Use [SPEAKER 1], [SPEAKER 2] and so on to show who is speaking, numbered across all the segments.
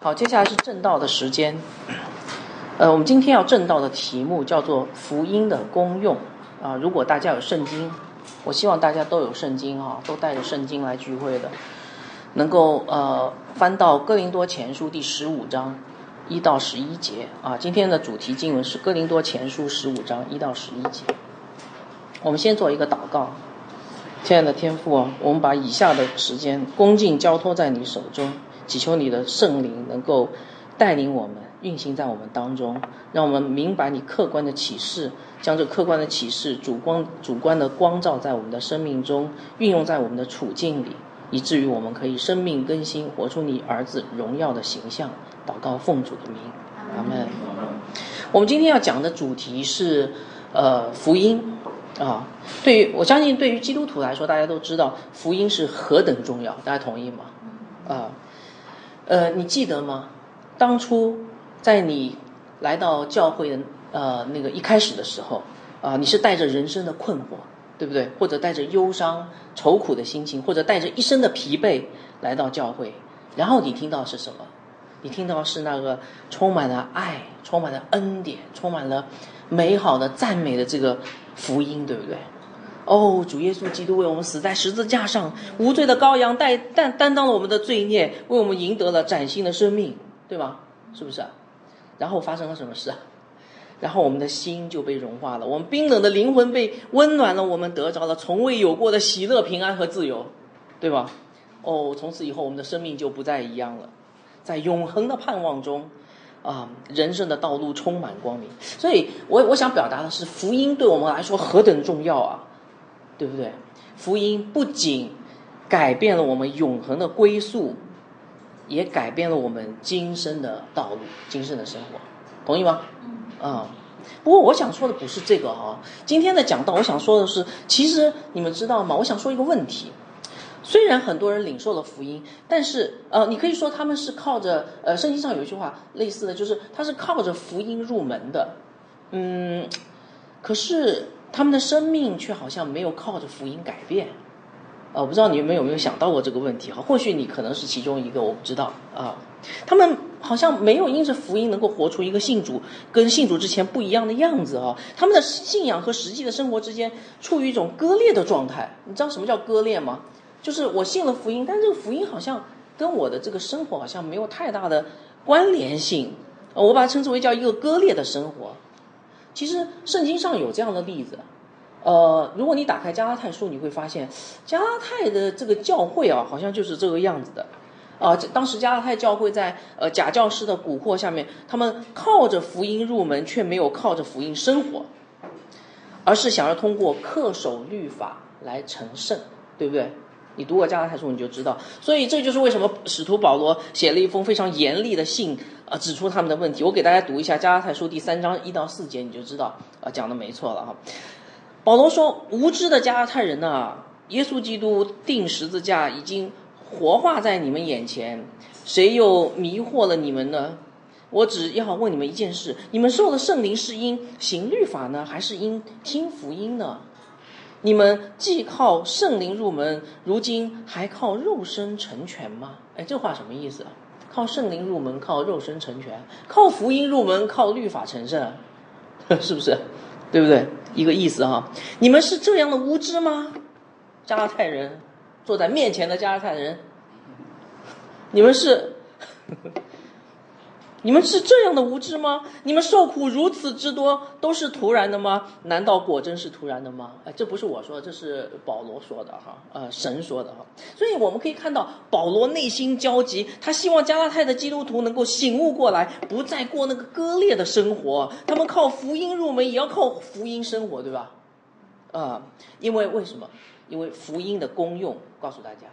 [SPEAKER 1] 好，接下来是正道的时间。呃，我们今天要正道的题目叫做福音的功用啊。如果大家有圣经，我希望大家都有圣经啊，都带着圣经来聚会的，能够呃翻到哥林多前书第十五章一到十一节啊。今天的主题经文是哥林多前书十五章一到十一节。我们先做一个祷告，亲爱的天父啊，我们把以下的时间恭敬交托在你手中。祈求你的圣灵能够带领我们运行在我们当中，让我们明白你客观的启示，将这客观的启示主光主观的光照在我们的生命中，运用在我们的处境里，以至于我们可以生命更新，活出你儿子荣耀的形象。祷告奉主的名，阿门。我们今天要讲的主题是呃福音啊，对于我相信对于基督徒来说，大家都知道福音是何等重要，大家同意吗？啊。呃，你记得吗？当初在你来到教会的呃那个一开始的时候，啊，你是带着人生的困惑，对不对？或者带着忧伤、愁苦的心情，或者带着一身的疲惫来到教会，然后你听到是什么？你听到是那个充满了爱、充满了恩典、充满了美好的赞美的这个福音，对不对？哦，主耶稣基督为我们死在十字架上，无罪的羔羊带担担当了我们的罪孽，为我们赢得了崭新的生命，对吗？是不是？然后发生了什么事啊？然后我们的心就被融化了，我们冰冷的灵魂被温暖了，我们得着了从未有过的喜乐、平安和自由，对吧？哦，从此以后我们的生命就不再一样了，在永恒的盼望中，啊，人生的道路充满光明。所以我我想表达的是，福音对我们来说何等重要啊！对不对？福音不仅改变了我们永恒的归宿，也改变了我们今生的道路、今生的生活，同意吗？啊，不过我想说的不是这个哈。今天的讲道，我想说的是，其实你们知道吗？我想说一个问题。虽然很多人领受了福音，但是呃，你可以说他们是靠着呃，圣经上有一句话类似的就是他是靠着福音入门的，嗯，可是。他们的生命却好像没有靠着福音改变，呃，我不知道你们有没有想到过这个问题哈？或许你可能是其中一个，我不知道啊。他们好像没有因着福音能够活出一个信主跟信主之前不一样的样子啊。他们的信仰和实际的生活之间处于一种割裂的状态。你知道什么叫割裂吗？就是我信了福音，但这个福音好像跟我的这个生活好像没有太大的关联性。我把它称之为叫一个割裂的生活。其实圣经上有这样的例子，呃，如果你打开加拉太书，你会发现加拉太的这个教会啊，好像就是这个样子的，啊，当时加拉太教会在呃假教师的蛊惑下面，他们靠着福音入门，却没有靠着福音生活，而是想要通过恪守律法来成圣，对不对？你读过加拉太书，你就知道，所以这就是为什么使徒保罗写了一封非常严厉的信。啊，指出他们的问题。我给大家读一下《加拉太书》第三章一到四节，你就知道啊，讲的没错了哈。保罗说：“无知的加拉太人呐，耶稣基督钉十字架已经活化在你们眼前，谁又迷惑了你们呢？我只要问你们一件事：你们受的圣灵是因行律法呢，还是因听福音呢？你们既靠圣灵入门，如今还靠肉身成全吗？哎，这话什么意思？”靠圣灵入门，靠肉身成全；靠福音入门，靠律法成圣，是不是？对不对？一个意思哈。你们是这样的无知吗？加拉太人坐在面前的加拉太人，你们是。你们是这样的无知吗？你们受苦如此之多，都是突然的吗？难道果真是突然的吗？哎，这不是我说的，这是保罗说的哈，呃，神说的哈。所以我们可以看到，保罗内心焦急，他希望加拉太的基督徒能够醒悟过来，不再过那个割裂的生活。他们靠福音入门，也要靠福音生活，对吧？啊，因为为什么？因为福音的功用，告诉大家。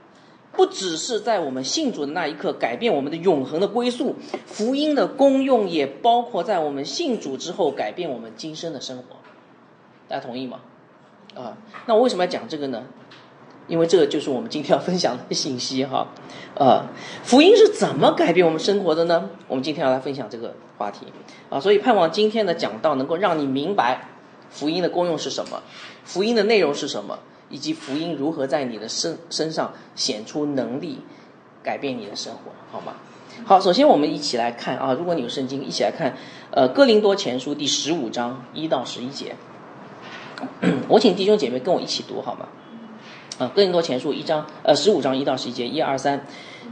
[SPEAKER 1] 不只是在我们信主的那一刻改变我们的永恒的归宿，福音的功用也包括在我们信主之后改变我们今生的生活。大家同意吗？啊，那我为什么要讲这个呢？因为这个就是我们今天要分享的信息哈。啊，福音是怎么改变我们生活的呢？我们今天要来分享这个话题啊，所以盼望今天的讲道能够让你明白福音的功用是什么，福音的内容是什么。以及福音如何在你的身身上显出能力，改变你的生活，好吗？好，首先我们一起来看啊，如果你有圣经，一起来看，呃，哥林多前书第十五章一到十一节。我请弟兄姐妹跟我一起读好吗？啊，哥林多前书一章，呃，十五章一到十一节，一二三，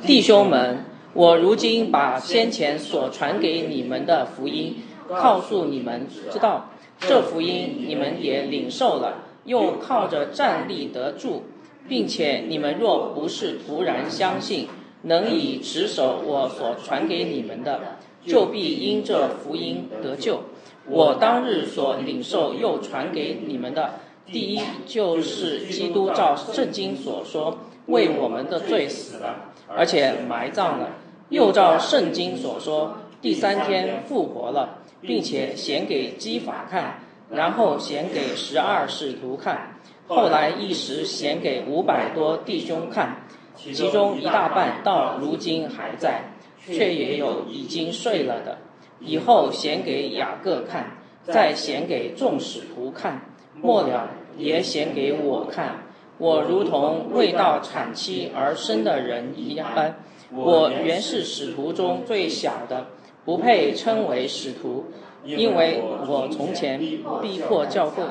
[SPEAKER 1] 弟兄们，我如今把先前所传给你们的福音告诉你们，知道这福音你们也领受了，又靠着站立得住，并且你们若不是突然相信。能以持守我所传给你们的，就必因这福音得救。我当日所领受又传给你们的，第一就是基督照圣经所说，为我们的罪死了，而且埋葬了；又照圣经所说，第三天复活了，并且显给基法看，然后显给十二使徒看，后来一时显给五百多弟兄看。其中一大半到如今还在，却也有已经睡了的。以后显给雅各看，再显给众使徒看，末了也显给我看。我如同未到产期而生的人一般。我原是使徒中最小的，不配称为使徒，因为我从前逼迫教会。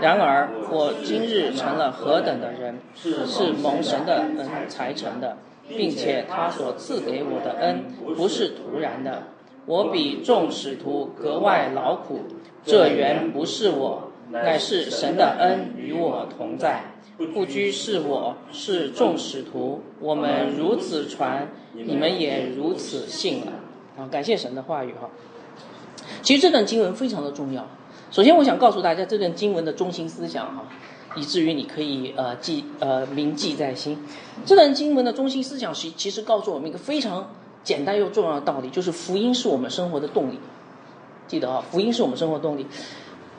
[SPEAKER 1] 然而，我今日成了何等的人，是蒙神的恩才成的，并且他所赐给我的恩不是突然的。我比众使徒格外劳苦，这原不是我，乃是神的恩与我同在。不拘是我是众使徒，我们如此传，你们也如此信了。啊，感谢神的话语哈。其实这段经文非常的重要。首先，我想告诉大家这段经文的中心思想哈，以至于你可以呃记呃铭记在心。这段经文的中心思想其其实告诉我们一个非常简单又重要的道理，就是福音是我们生活的动力。记得啊，福音是我们生活动力。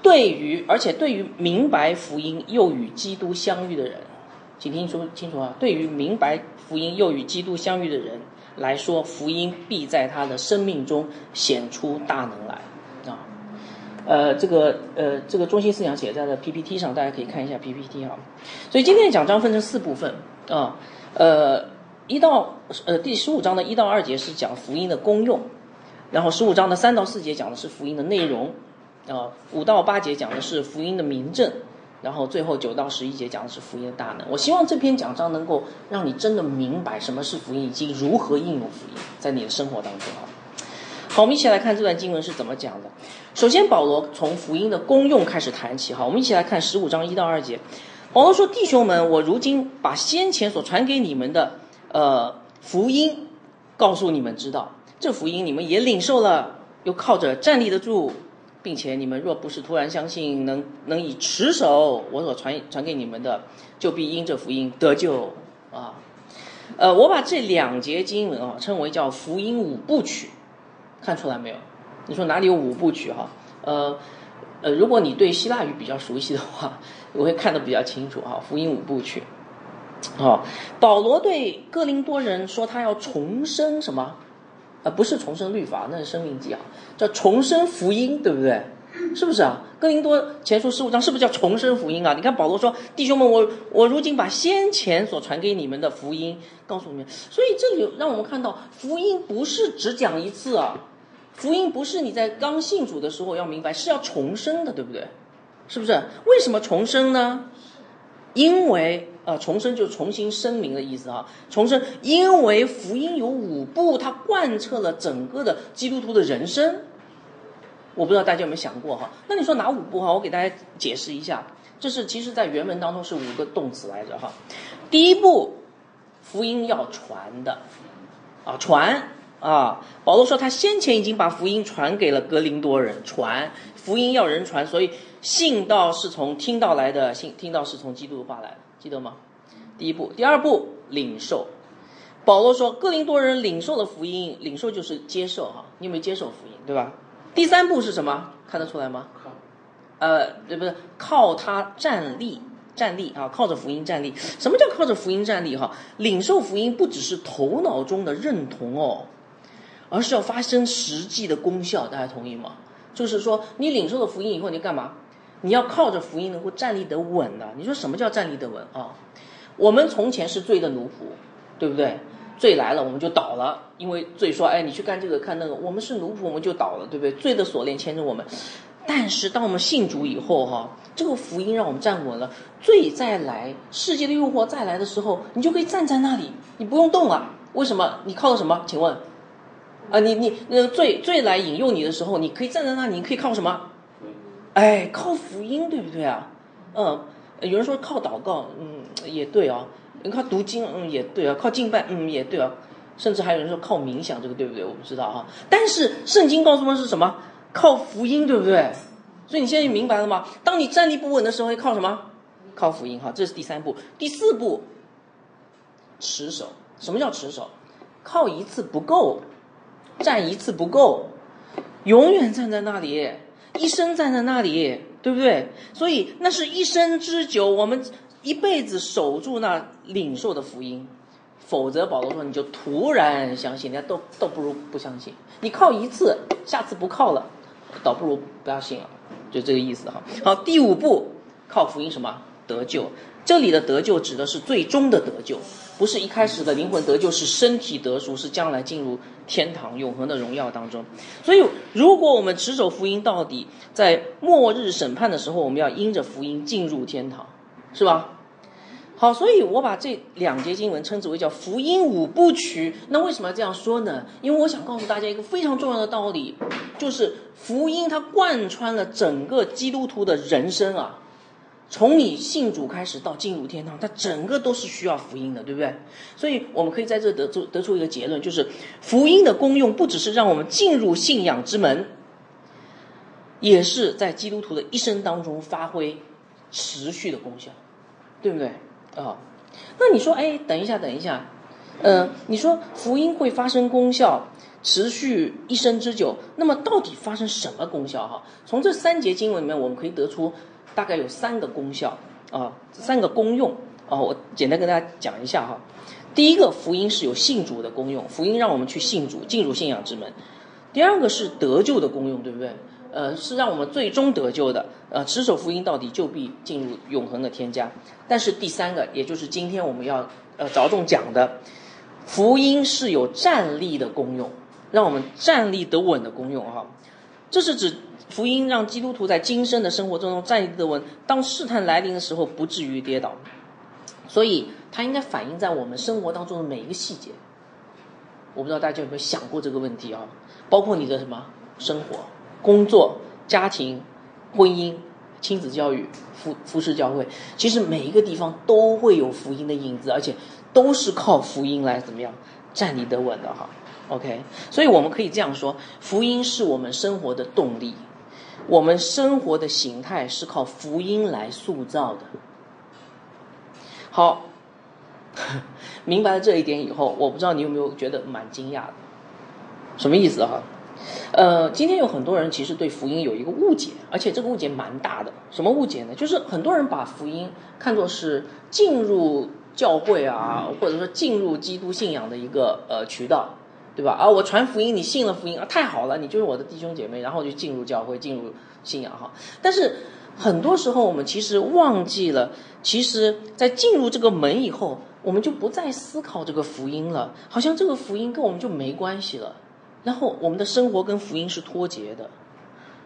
[SPEAKER 1] 对于而且对于明白福音又与基督相遇的人，请听说清楚啊，对于明白福音又与基督相遇的人来说，福音必在他的生命中显出大能来。啊呃，这个呃，这个中心思想写在了 PPT 上，大家可以看一下 PPT 啊。所以今天的讲章分成四部分啊，呃，一到呃第十五章的一到二节是讲福音的功用，然后十五章的三到四节讲的是福音的内容，啊，五到八节讲的是福音的名证，然后最后九到十一节讲的是福音的大能。我希望这篇讲章能够让你真的明白什么是福音，以及如何应用福音在你的生活当中啊。好，我们一起来看这段经文是怎么讲的。首先，保罗从福音的功用开始谈起。哈，我们一起来看十五章一到二节。保罗说：“弟兄们，我如今把先前所传给你们的，呃，福音告诉你们知道。这福音你们也领受了，又靠着站立得住，并且你们若不是突然相信，能能以持守我所传传给你们的，就必因这福音得救。啊，呃，我把这两节经文啊称为叫福音五部曲。”看出来没有？你说哪里有五部曲哈？呃呃，如果你对希腊语比较熟悉的话，我会看得比较清楚哈。福音五部曲，好，保罗对哥林多人说他要重生什么？啊，不是重生律法，那是生命记啊，叫重生福音，对不对？是不是啊？哥林多前书十五章是不是叫重生福音啊？你看保罗说，弟兄们，我我如今把先前所传给你们的福音告诉你们，所以这里让我们看到，福音不是只讲一次啊。福音不是你在刚信主的时候要明白，是要重生的，对不对？是不是？为什么重生呢？因为呃，重生就重新声明的意思啊。重生，因为福音有五步，它贯彻了整个的基督徒的人生。我不知道大家有没有想过哈？那你说哪五步哈？我给大家解释一下，这是其实在原文当中是五个动词来着哈。第一步，福音要传的啊，传。啊，保罗说他先前已经把福音传给了格林多人，传福音要人传，所以信道是从听到来的，信听到是从基督的话来的，记得吗？第一步，第二步领受。保罗说哥林多人领受了福音，领受就是接受哈，你有没有接受福音，对吧？第三步是什么？看得出来吗？呃，这不是？靠他站立，站立啊，靠着福音站立。什么叫靠着福音站立？哈，领受福音不只是头脑中的认同哦。而是要发生实际的功效，大家同意吗？就是说，你领受了福音以后，你干嘛？你要靠着福音能够站立得稳的。你说什么叫站立得稳啊？我们从前是罪的奴仆，对不对？罪来了，我们就倒了，因为罪说，哎，你去干这个看那个，我们是奴仆，我们就倒了，对不对？罪的锁链牵着我们。但是当我们信主以后，哈，这个福音让我们站稳了，罪再来，世界的诱惑再来的时候，你就可以站在那里，你不用动了。为什么？你靠的什么？请问？啊，你你那罪罪来引诱你的时候，你可以站在那里，你可以靠什么？哎，靠福音，对不对啊？嗯，有人说靠祷告，嗯，也对啊。靠读经，嗯，也对啊。靠敬拜，嗯，也对啊。甚至还有人说靠冥想，这个对不对？我不知道哈。但是圣经告诉我们是什么？靠福音，对不对？所以你现在明白了吗？当你站立不稳的时候，靠什么？靠福音哈。这是第三步，第四步，持守。什么叫持守？靠一次不够。站一次不够，永远站在那里，一生站在那里，对不对？所以那是一生之久，我们一辈子守住那领受的福音，否则保罗说你就突然相信，人家都都不如不相信。你靠一次，下次不靠了，倒不如不要信了，就这个意思哈。好，第五步，靠福音什么得救？这里的得救指的是最终的得救。不是一开始的灵魂得救，是身体得赎，是将来进入天堂永恒的荣耀当中。所以，如果我们持守福音到底，在末日审判的时候，我们要因着福音进入天堂，是吧？好，所以我把这两节经文称之为叫福音五部曲。那为什么要这样说呢？因为我想告诉大家一个非常重要的道理，就是福音它贯穿了整个基督徒的人生啊。从你信主开始到进入天堂，它整个都是需要福音的，对不对？所以我们可以在这得出得出一个结论，就是福音的功用不只是让我们进入信仰之门，也是在基督徒的一生当中发挥持续的功效，对不对？啊，那你说，哎，等一下，等一下，嗯，你说福音会发生功效，持续一生之久，那么到底发生什么功效？哈，从这三节经文里面，我们可以得出。大概有三个功效啊，三个功用啊，我简单跟大家讲一下哈。第一个，福音是有信主的功用，福音让我们去信主，进入信仰之门。第二个是得救的功用，对不对？呃，是让我们最终得救的，呃，持守福音到底就必进入永恒的添加。但是第三个，也就是今天我们要呃着重讲的，福音是有站立的功用，让我们站立得稳的功用哈。这是指。福音让基督徒在今生的生活中站立得稳，当试探来临的时候不至于跌倒，所以它应该反映在我们生活当中的每一个细节。我不知道大家有没有想过这个问题啊？包括你的什么生活、工作、家庭、婚姻、亲子教育、服服饰教会，其实每一个地方都会有福音的影子，而且都是靠福音来怎么样站立得稳的哈。OK，所以我们可以这样说：福音是我们生活的动力。我们生活的形态是靠福音来塑造的。好，明白了这一点以后，我不知道你有没有觉得蛮惊讶的？什么意思哈？呃，今天有很多人其实对福音有一个误解，而且这个误解蛮大的。什么误解呢？就是很多人把福音看作是进入教会啊，或者说进入基督信仰的一个呃渠道。对吧？啊，我传福音，你信了福音啊，太好了，你就是我的弟兄姐妹，然后就进入教会，进入信仰哈。但是很多时候我们其实忘记了，其实，在进入这个门以后，我们就不再思考这个福音了，好像这个福音跟我们就没关系了，然后我们的生活跟福音是脱节的。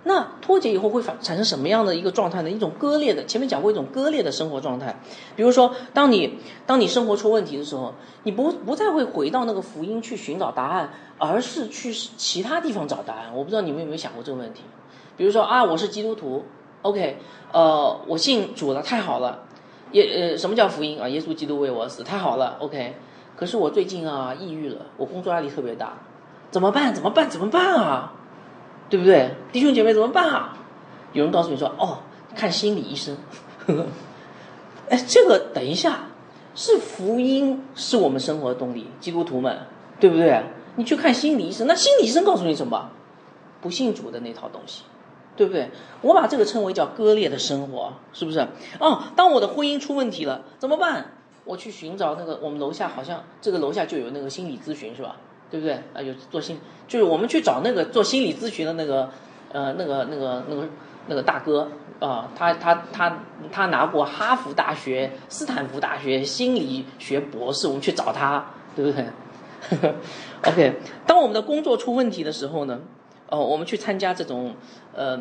[SPEAKER 1] 那脱节以后会反产生什么样的一个状态呢？一种割裂的，前面讲过一种割裂的生活状态。比如说，当你当你生活出问题的时候，你不不再会回到那个福音去寻找答案，而是去其他地方找答案。我不知道你们有没有想过这个问题？比如说啊，我是基督徒，OK，呃，我信主了，太好了。耶呃，什么叫福音啊？耶稣基督为我死，太好了，OK。可是我最近啊，抑郁了，我工作压力特别大，怎么办？怎么办？怎么办啊？对不对，弟兄姐妹怎么办啊？有人告诉你说：“哦，看心理医生。”呵呵哎，这个等一下，是福音是我们生活的动力，基督徒们，对不对？你去看心理医生，那心理医生告诉你什么？不信主的那套东西，对不对？我把这个称为叫割裂的生活，是不是？哦，当我的婚姻出问题了，怎么办？我去寻找那个，我们楼下好像这个楼下就有那个心理咨询，是吧？对不对？啊，有做心，就是我们去找那个做心理咨询的那个，呃，那个那个那个那个大哥啊，他他他他拿过哈佛大学、斯坦福大学心理学博士，我们去找他，对不对？OK，当我们的工作出问题的时候呢，哦，我们去参加这种呃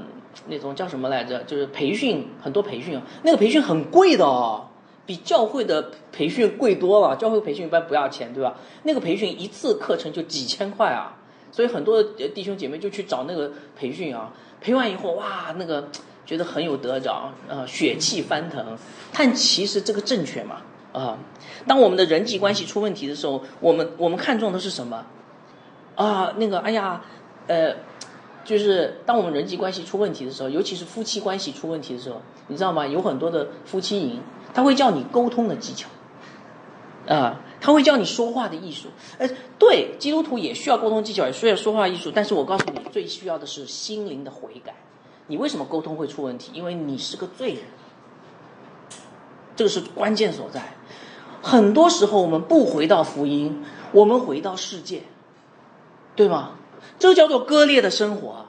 [SPEAKER 1] 那种叫什么来着？就是培训，很多培训，那个培训很贵的哦，比教会的培训贵多了。教会培训一般不要钱，对吧？那个培训一次课程就几千块啊，所以很多弟兄姐妹就去找那个培训啊，培完以后哇，那个觉得很有得着，呃，血气翻腾。但其实这个正确嘛？啊，当我们的人际关系出问题的时候，我们我们看重的是什么？啊，那个，哎呀，呃，就是当我们人际关系出问题的时候，尤其是夫妻关系出问题的时候，你知道吗？有很多的夫妻营，他会教你沟通的技巧，啊，他会教你说话的艺术。呃，对，基督徒也需要沟通技巧，也需要说话艺术。但是我告诉你，最需要的是心灵的悔改。你为什么沟通会出问题？因为你是个罪人，这个是关键所在。很多时候我们不回到福音，我们回到世界，对吗？这叫做割裂的生活。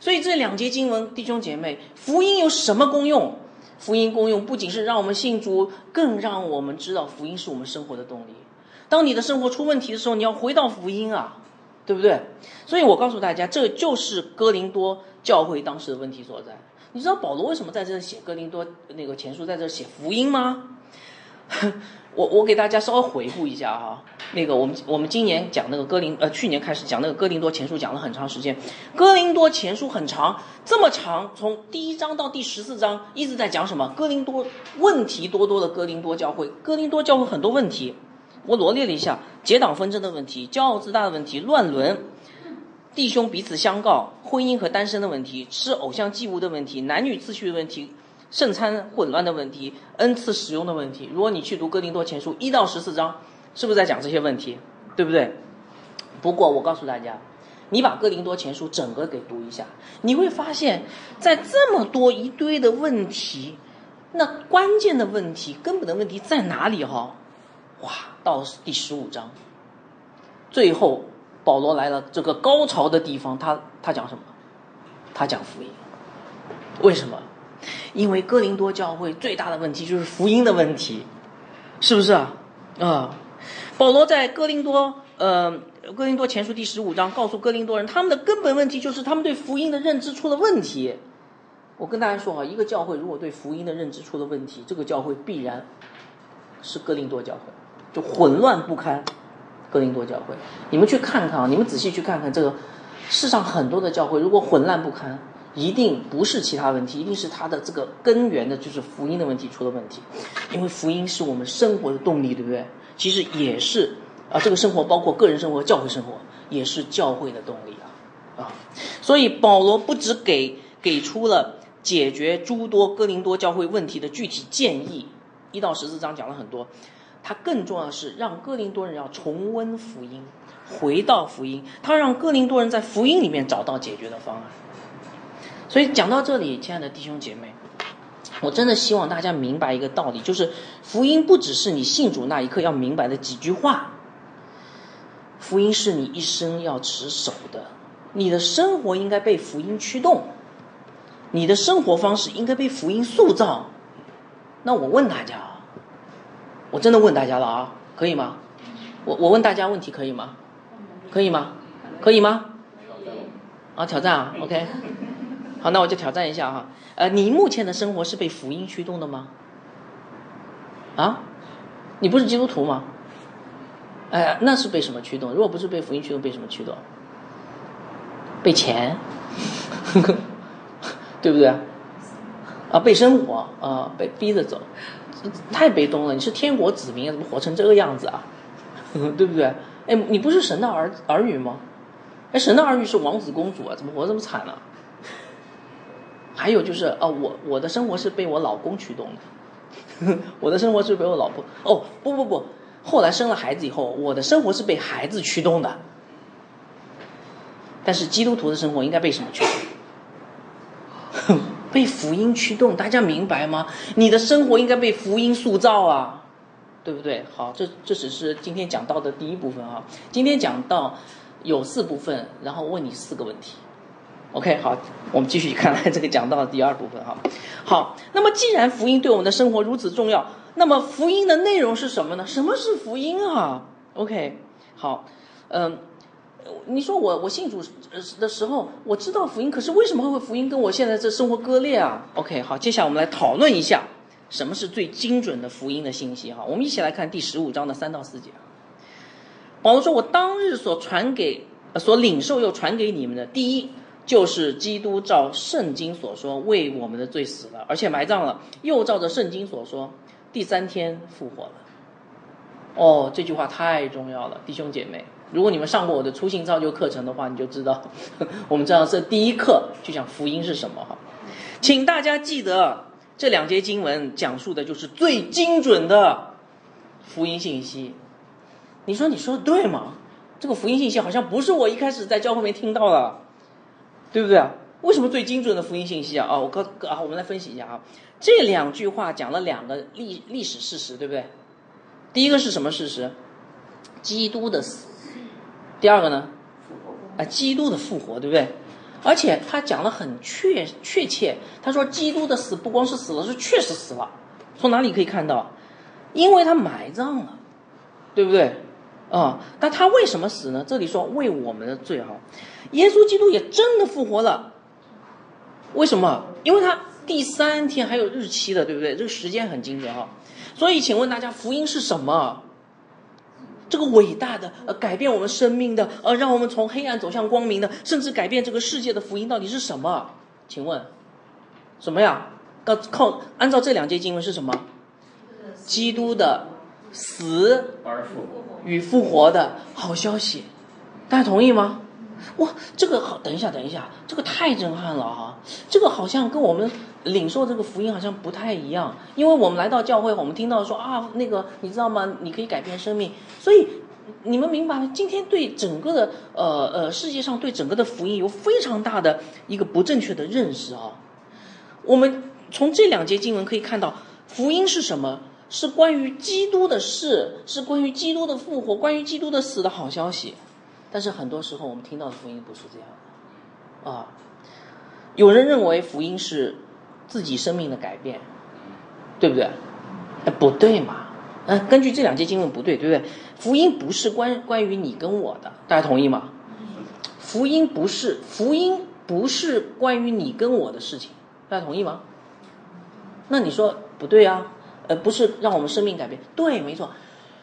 [SPEAKER 1] 所以这两节经文，弟兄姐妹，福音有什么功用？福音功用不仅是让我们信主，更让我们知道福音是我们生活的动力。当你的生活出问题的时候，你要回到福音啊，对不对？所以我告诉大家，这就是哥林多教会当时的问题所在。你知道保罗为什么在这写哥林多那个前书，在这写福音吗？我我给大家稍微回顾一下哈，那个我们我们今年讲那个哥林呃去年开始讲那个哥林多前书讲了很长时间，哥林多前书很长，这么长，从第一章到第十四章一直在讲什么？哥林多问题多多的哥林多教会，哥林多教会很多问题，我罗列了一下：结党纷争的问题、骄傲自大的问题、乱伦、弟兄彼此相告、婚姻和单身的问题、吃偶像祭物的问题、男女秩序的问题。圣餐混乱的问题，恩赐使用的问题。如果你去读哥林多前书一到十四章，是不是在讲这些问题？对不对？不过我告诉大家，你把哥林多前书整个给读一下，你会发现在这么多一堆的问题，那关键的问题、根本的问题在哪里？哈，哇，到第十五章，最后保罗来了这个高潮的地方，他他讲什么？他讲福音。为什么？因为哥林多教会最大的问题就是福音的问题，是不是啊？啊，保罗在哥林多，呃，哥林多前书第十五章告诉哥林多人，他们的根本问题就是他们对福音的认知出了问题。我跟大家说啊，一个教会如果对福音的认知出了问题，这个教会必然是哥林多教会，就混乱不堪。哥林多教会，你们去看看啊，你们仔细去看看这个世上很多的教会，如果混乱不堪。一定不是其他问题，一定是他的这个根源的，就是福音的问题出了问题。因为福音是我们生活的动力，对不对？其实也是啊，这个生活包括个人生活、教会生活，也是教会的动力啊啊。所以保罗不只给给出了解决诸多哥林多教会问题的具体建议，一到十四章讲了很多，他更重要的是让哥林多人要重温福音，回到福音，他让哥林多人在福音里面找到解决的方案。所以讲到这里，亲爱的弟兄姐妹，我真的希望大家明白一个道理，就是福音不只是你信主那一刻要明白的几句话，福音是你一生要持守的，你的生活应该被福音驱动，你的生活方式应该被福音塑造。那我问大家啊，我真的问大家了啊，可以吗？我我问大家问题可以吗？可以吗？可以吗？啊，挑战啊，OK。好，那我就挑战一下哈。呃，你目前的生活是被福音驱动的吗？啊，你不是基督徒吗？哎，那是被什么驱动？如果不是被福音驱动，被什么驱动？被钱，对不对？啊，被生活啊，被逼着走，太被动了。你是天国子民，怎么活成这个样子啊？对不对？哎，你不是神的儿儿女吗？哎，神的儿女是王子公主啊，怎么活这么惨呢？还有就是，哦，我我的生活是被我老公驱动的，我的生活是被我老婆。哦，不不不，后来生了孩子以后，我的生活是被孩子驱动的。但是基督徒的生活应该被什么驱动？被福音驱动，大家明白吗？你的生活应该被福音塑造啊，对不对？好，这这只是今天讲到的第一部分啊。今天讲到有四部分，然后问你四个问题。OK，好，我们继续看来这个讲到的第二部分哈。好，那么既然福音对我们的生活如此重要，那么福音的内容是什么呢？什么是福音啊？OK，好，嗯，你说我我信主的时候，我知道福音，可是为什么会福音跟我现在这生活割裂啊？OK，好，接下来我们来讨论一下什么是最精准的福音的信息哈。我们一起来看第十五章的三到四节啊。保罗说：“我当日所传给、所领受又传给你们的，第一就是基督照圣经所说为我们的罪死了，而且埋葬了，又照着圣经所说第三天复活了。”哦，这句话太重要了，弟兄姐妹，如果你们上过我的初信造就课程的话，你就知道，我们知道这第一课就讲福音是什么哈。请大家记得这两节经文讲述的就是最精准的福音信息。你说你说的对吗？这个福音信息好像不是我一开始在教会里面听到的，对不对啊？为什么最精准的福音信息啊？啊，我刚啊，我们来分析一下啊。这两句话讲了两个历历史事实，对不对？第一个是什么事实？基督的死。第二个呢？啊，基督的复活，对不对？而且他讲的很确确切，他说基督的死不光是死了，是确实死了。从哪里可以看到？因为他埋葬了，对不对？啊，那他为什么死呢？这里说为我们的罪哈，耶稣基督也真的复活了。为什么？因为他第三天还有日期的，对不对？这个时间很精准哈。所以，请问大家，福音是什么？这个伟大的呃，改变我们生命的呃，让我们从黑暗走向光明的，甚至改变这个世界的福音到底是什么？请问，什么呀？要靠按照这两节经文是什么？基督的死。与复活的好消息，大家同意吗？哇，这个好，等一下，等一下，这个太震撼了哈！这个好像跟我们领受这个福音好像不太一样，因为我们来到教会，我们听到说啊，那个你知道吗？你可以改变生命，所以你们明白吗？今天对整个的呃呃世界上对整个的福音有非常大的一个不正确的认识啊！我们从这两节经文可以看到，福音是什么？是关于基督的事，是关于基督的复活，关于基督的死的好消息。但是很多时候我们听到的福音不是这样的，啊，有人认为福音是自己生命的改变，对不对？哎，不对嘛？嗯，根据这两节经文不对，对不对？福音不是关关于你跟我的，大家同意吗？福音不是福音不是关于你跟我的事情，大家同意吗？那你说不对啊？呃，不是让我们生命改变，对，没错，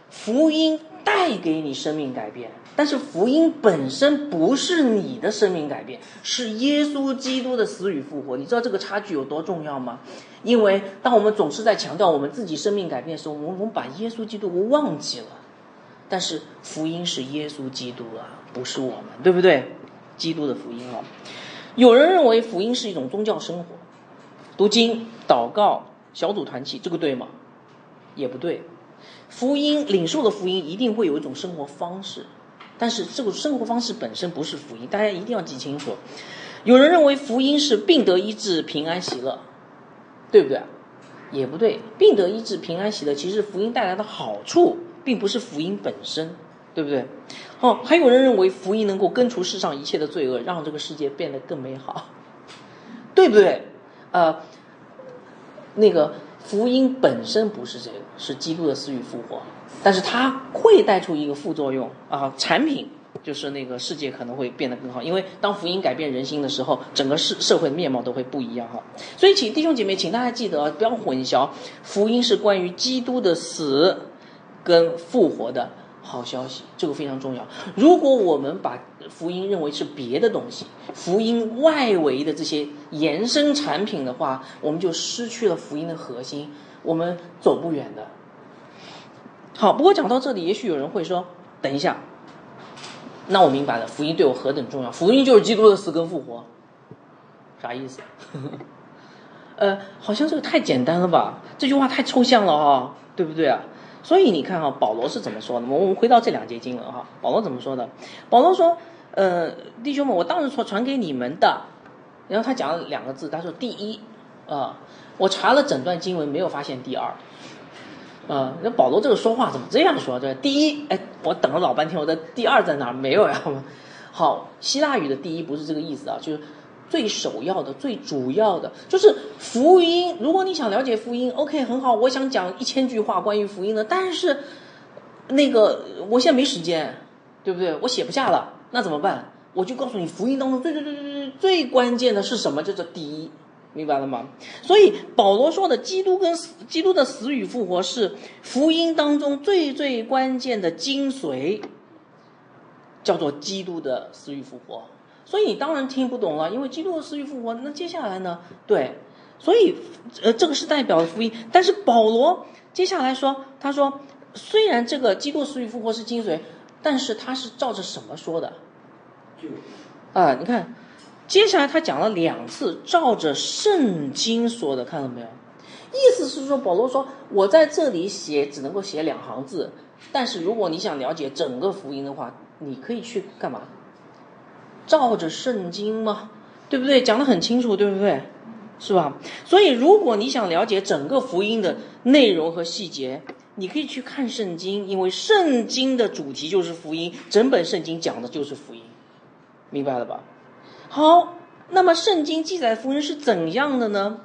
[SPEAKER 1] 福音带给你生命改变，但是福音本身不是你的生命改变，是耶稣基督的死与复活。你知道这个差距有多重要吗？因为当我们总是在强调我们自己生命改变的时候，我们我们把耶稣基督忘记了。但是福音是耶稣基督啊，不是我们，对不对？基督的福音哦，有人认为福音是一种宗教生活，读经、祷告。小组团契，这个对吗？也不对。福音领受的福音一定会有一种生活方式，但是这个生活方式本身不是福音，大家一定要记清楚。有人认为福音是病得医治、平安喜乐，对不对？也不对。病得医治、平安喜乐，其实福音带来的好处，并不是福音本身，对不对？哦，还有人认为福音能够根除世上一切的罪恶，让这个世界变得更美好，对不对？呃。那个福音本身不是这个，是基督的死与复活，但是它会带出一个副作用啊，产品就是那个世界可能会变得更好，因为当福音改变人心的时候，整个社社会的面貌都会不一样哈。所以，请弟兄姐妹，请大家记得不要混淆，福音是关于基督的死跟复活的。好消息，这个非常重要。如果我们把福音认为是别的东西，福音外围的这些延伸产品的话，我们就失去了福音的核心，我们走不远的。好，不过讲到这里，也许有人会说：“等一下，那我明白了，福音对我何等重要？福音就是基督的死跟复活，啥意思？” 呃，好像这个太简单了吧？这句话太抽象了啊，对不对啊？所以你看哈，保罗是怎么说的？我们回到这两节经文哈，保罗怎么说的？保罗说：“呃，弟兄们，我当时说传给你们的。”然后他讲了两个字，他说：“第一，啊，我查了整段经文，没有发现第二。”啊，那保罗这个说话怎么这样说？这第一，哎，我等了老半天，我的第二在哪？没有呀。好，希腊语的第一不是这个意思啊，就是。最首要的、最主要的，就是福音。如果你想了解福音，OK，很好。我想讲一千句话关于福音的，但是那个我现在没时间，对不对？我写不下了，那怎么办？我就告诉你，福音当中最最最最最最关键的是什么？叫做第一，明白了吗？所以保罗说的，基督跟死，基督的死与复活是福音当中最最关键的精髓，叫做基督的死与复活。所以你当然听不懂了，因为基督的死与复活，那接下来呢？对，所以呃，这个是代表福音，但是保罗接下来说，他说，虽然这个基督死与复活是精髓，但是他是照着什么说的？啊，你看，接下来他讲了两次，照着圣经说的，看到没有？意思是说，保罗说，我在这里写只能够写两行字，但是如果你想了解整个福音的话，你可以去干嘛？照着圣经吗？对不对？讲得很清楚，对不对？是吧？所以，如果你想了解整个福音的内容和细节，你可以去看圣经，因为圣经的主题就是福音，整本圣经讲的就是福音，明白了吧？好，那么圣经记载福音是怎样的呢？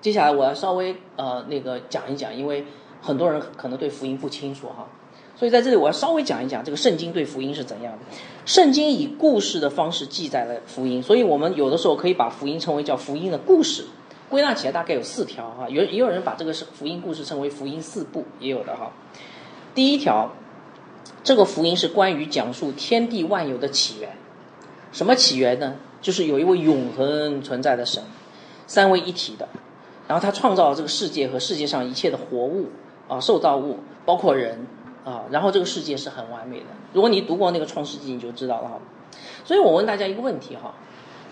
[SPEAKER 1] 接下来我要稍微呃那个讲一讲，因为很多人可能对福音不清楚哈。所以在这里我要稍微讲一讲这个圣经对福音是怎样的。圣经以故事的方式记载了福音，所以我们有的时候可以把福音称为叫福音的故事。归纳起来大概有四条哈，有也有人把这个是福音故事称为福音四部，也有的哈。第一条，这个福音是关于讲述天地万有的起源。什么起源呢？就是有一位永恒存在的神，三位一体的，然后他创造了这个世界和世界上一切的活物啊，受造物，包括人。啊，然后这个世界是很完美的。如果你读过那个《创世纪》，你就知道了哈。所以我问大家一个问题哈，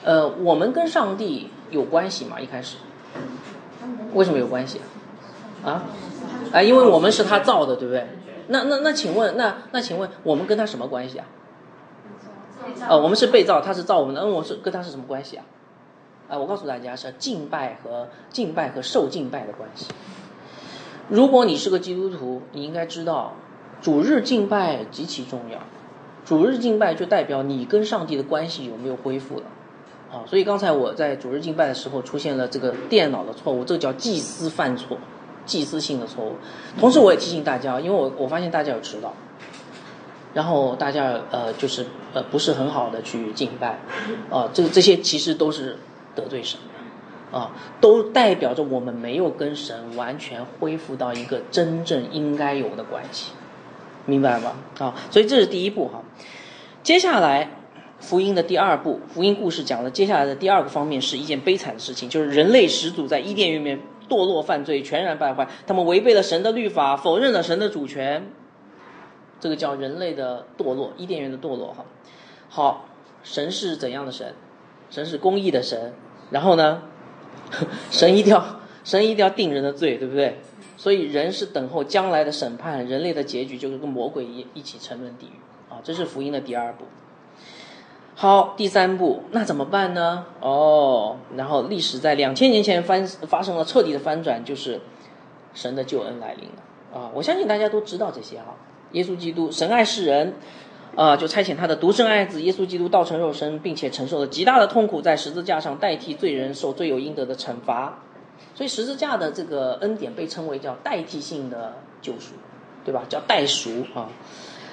[SPEAKER 1] 呃，我们跟上帝有关系吗？一开始，为什么有关系啊？啊，因为我们是他造的，对不对？那那那，请问那那请问我们跟他什么关系啊？呃，我们是被造，他是造我们的，那我是跟他是什么关系啊？啊，我告诉大家是敬拜和敬拜和受敬拜的关系。如果你是个基督徒，你应该知道。主日敬拜极其重要，主日敬拜就代表你跟上帝的关系有没有恢复了，啊，所以刚才我在主日敬拜的时候出现了这个电脑的错误，这个叫祭司犯错，祭司性的错误。同时我也提醒大家，因为我我发现大家有迟到，然后大家呃就是呃不是很好的去敬拜，啊，这这些其实都是得罪神，啊，都代表着我们没有跟神完全恢复到一个真正应该有的关系。明白吗？啊，所以这是第一步哈。接下来，福音的第二步，福音故事讲的接下来的第二个方面是一件悲惨的事情，就是人类始祖在伊甸园里面堕落犯罪，全然败坏，他们违背了神的律法，否认了神的主权。这个叫人类的堕落，伊甸园的堕落哈。好，神是怎样的神？神是公义的神。然后呢，神一定要神一定要定人的罪，对不对？所以人是等候将来的审判，人类的结局就是跟魔鬼一一起沉沦地狱啊！这是福音的第二步。好，第三步，那怎么办呢？哦，然后历史在两千年前翻发生了彻底的翻转，就是神的救恩来临了啊！我相信大家都知道这些哈。耶稣基督神爱世人啊，就差遣他的独生爱子耶稣基督道成肉身，并且承受了极大的痛苦，在十字架上代替罪人受罪有应得的惩罚。所以十字架的这个恩典被称为叫代替性的救赎，对吧？叫代赎啊，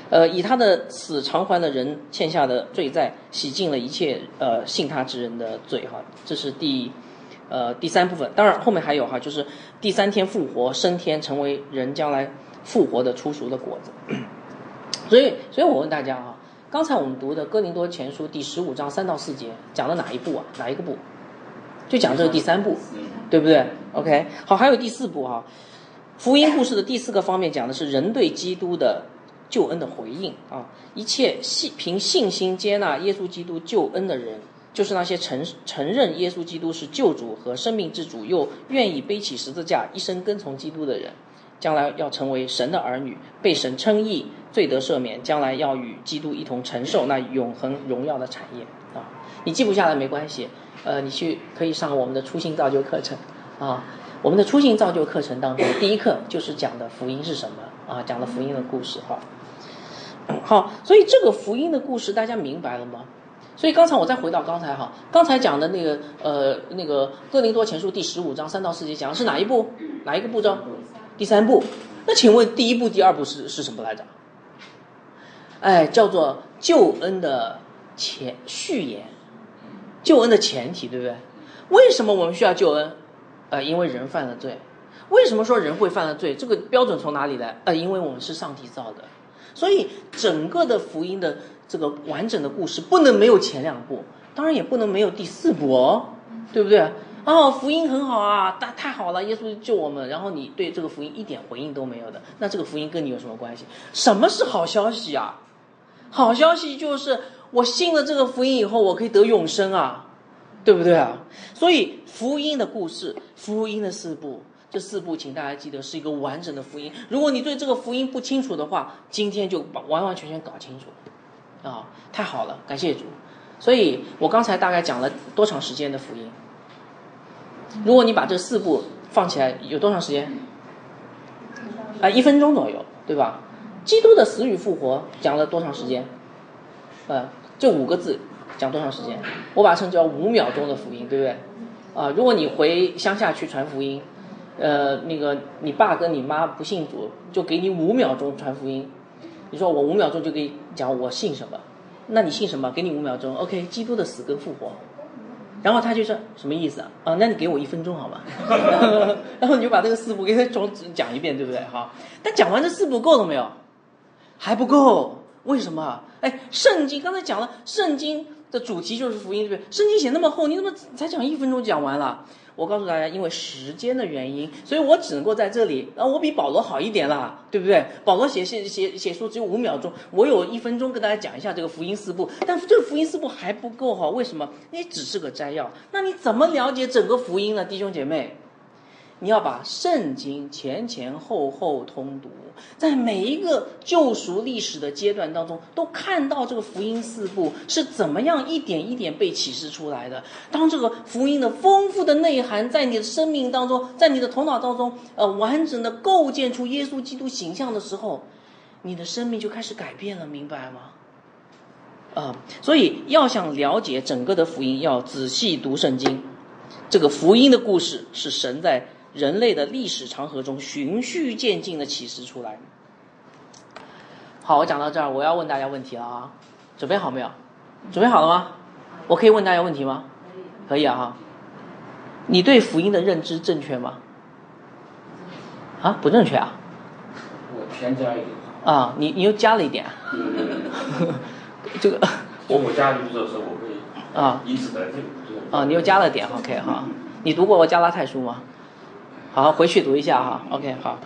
[SPEAKER 1] 呃，以他的死偿还了人欠下的罪债，洗净了一切呃信他之人的罪哈。这是第呃第三部分。当然后面还有哈，就是第三天复活升天，成为人将来复活的出熟的果子。所以，所以我问大家啊，刚才我们读的哥林多前书第十五章三到四节讲的哪一部啊？哪一个部？就讲这个第三部。对不对？OK，好，还有第四步哈，福音故事的第四个方面讲的是人对基督的救恩的回应啊，一切信凭信心接纳耶稣基督救恩的人，就是那些承承认耶稣基督是救主和生命之主，又愿意背起十字架一生跟从基督的人，将来要成为神的儿女，被神称义，罪得赦免，将来要与基督一同承受那永恒荣耀的产业啊。你记不下来没关系。呃，你去可以上我们的初心造就课程，啊，我们的初心造就课程当中，第一课就是讲的福音是什么啊，讲的福音的故事哈。好，所以这个福音的故事大家明白了吗？所以刚才我再回到刚才哈，刚才讲的那个呃那个哥林多前书第十五章三到四节讲的是哪一步？哪一个步骤？第三步。那请问第一步、第二步是是什么来着？哎，叫做救恩的前序言，救恩的前提，对不对？为什么我们需要救恩？呃，因为人犯了罪。为什么说人会犯了罪？这个标准从哪里来？呃，因为我们是上帝造的。所以整个的福音的这个完整的故事不能没有前两部，当然也不能没有第四部哦，对不对？哦，福音很好啊，太太好了，耶稣救我们，然后你对这个福音一点回应都没有的，那这个福音跟你有什么关系？什么是好消息啊？好消息就是我信了这个福音以后，我可以得永生啊，对不对啊？所以福音的故事，福音的四部。这四步，请大家记得是一个完整的福音。如果你对这个福音不清楚的话，今天就把完完全全搞清楚，啊，太好了，感谢主。所以我刚才大概讲了多长时间的福音？如果你把这四步放起来，有多长时间？啊，一分钟左右，对吧？基督的死与复活讲了多长时间？呃，这五个字讲多长时间？我把它称叫五秒钟的福音，对不对？啊，如果你回乡下去传福音。呃，那个你爸跟你妈不信主，就给你五秒钟传福音。你说我五秒钟就给你讲我信什么？那你信什么？给你五秒钟，OK，基督的死跟复活。然后他就说什么意思啊？啊，那你给我一分钟好吗？然后你就把这个四步给他总讲一遍，对不对？好，但讲完这四步够了没有？还不够，为什么？哎，圣经刚才讲了，圣经的主题就是福音，对不对？圣经写那么厚，你怎么才讲一分钟讲完了？我告诉大家，因为时间的原因，所以我只能够在这里。啊，我比保罗好一点啦，对不对？保罗写写写写书只有五秒钟，我有一分钟跟大家讲一下这个福音四部。但这个福音四部还不够好，为什么？你只是个摘要，那你怎么了解整个福音呢，弟兄姐妹？你要把圣经前前后后通读，在每一个救赎历史的阶段当中，都看到这个福音四部是怎么样一点一点被启示出来的。当这个福音的丰富的内涵在你的生命当中，在你的头脑当中，呃，完整的构建出耶稣基督形象的时候，你的生命就开始改变了，明白吗？啊，所以要想了解整个的福音，要仔细读圣经。这个福音的故事是神在。人类的历史长河中循序渐进的启示出来。好，我讲到这儿，我要问大家问题了啊！准备好没有？准备好了吗？我可以问大家问题吗？可以啊哈。你对福音的认知正确吗？啊，不正确啊？
[SPEAKER 2] 我添加一点。
[SPEAKER 1] 啊，你你又加了一点。这个。
[SPEAKER 2] 我我加进去的时候，我可以。啊。因此得这
[SPEAKER 1] 啊，你又加了点，OK 哈。你读过《加拉太书》吗？好，回去读一下哈。OK，好，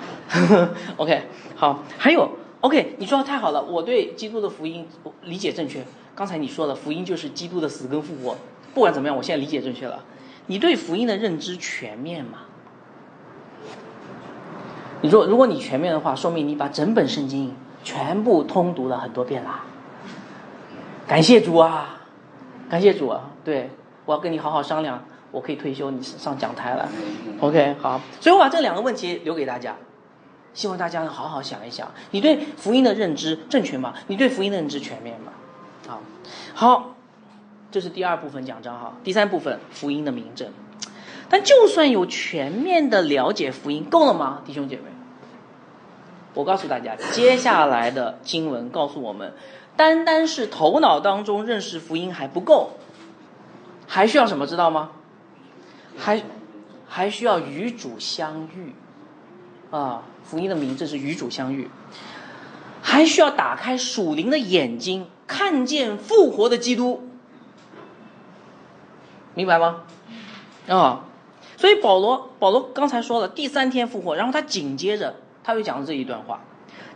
[SPEAKER 1] OK，好。还有，OK，你说的太好了，我对基督的福音理解正确。刚才你说的福音就是基督的死跟复活，不管怎么样，我现在理解正确了。你对福音的认知全面吗？你说，如果你全面的话，说明你把整本圣经全部通读了很多遍啦。感谢主啊，感谢主啊！对我要跟你好好商量。我可以退休，你上讲台了，OK，好，所以我把这两个问题留给大家，希望大家好好想一想，你对福音的认知正确吗？你对福音的认知全面吗？好，好，这是第二部分讲章哈，第三部分福音的明证，但就算有全面的了解福音，够了吗，弟兄姐妹？我告诉大家，接下来的经文告诉我们，单单是头脑当中认识福音还不够，还需要什么？知道吗？还还需要与主相遇，啊，福音的名字是与主相遇，还需要打开属灵的眼睛，看见复活的基督，明白吗？啊，所以保罗保罗刚才说了第三天复活，然后他紧接着他又讲了这一段话。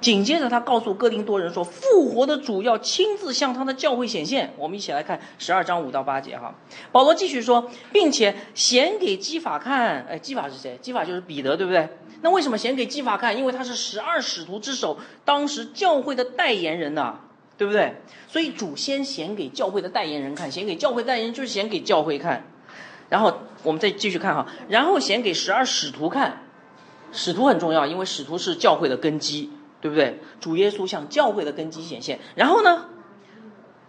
[SPEAKER 1] 紧接着，他告诉哥林多人说：“复活的主要亲自向他的教会显现。”我们一起来看十二章五到八节哈。保罗继续说，并且显给基法看。哎，基法是谁？基法就是彼得，对不对？那为什么显给基法看？因为他是十二使徒之首，当时教会的代言人呐，对不对？所以主先显给教会的代言人看，显给教会代言人就是显给教会看。然后我们再继续看哈，然后显给十二使徒看。使徒很重要，因为使徒是教会的根基。对不对？主耶稣向教会的根基显现，然后呢，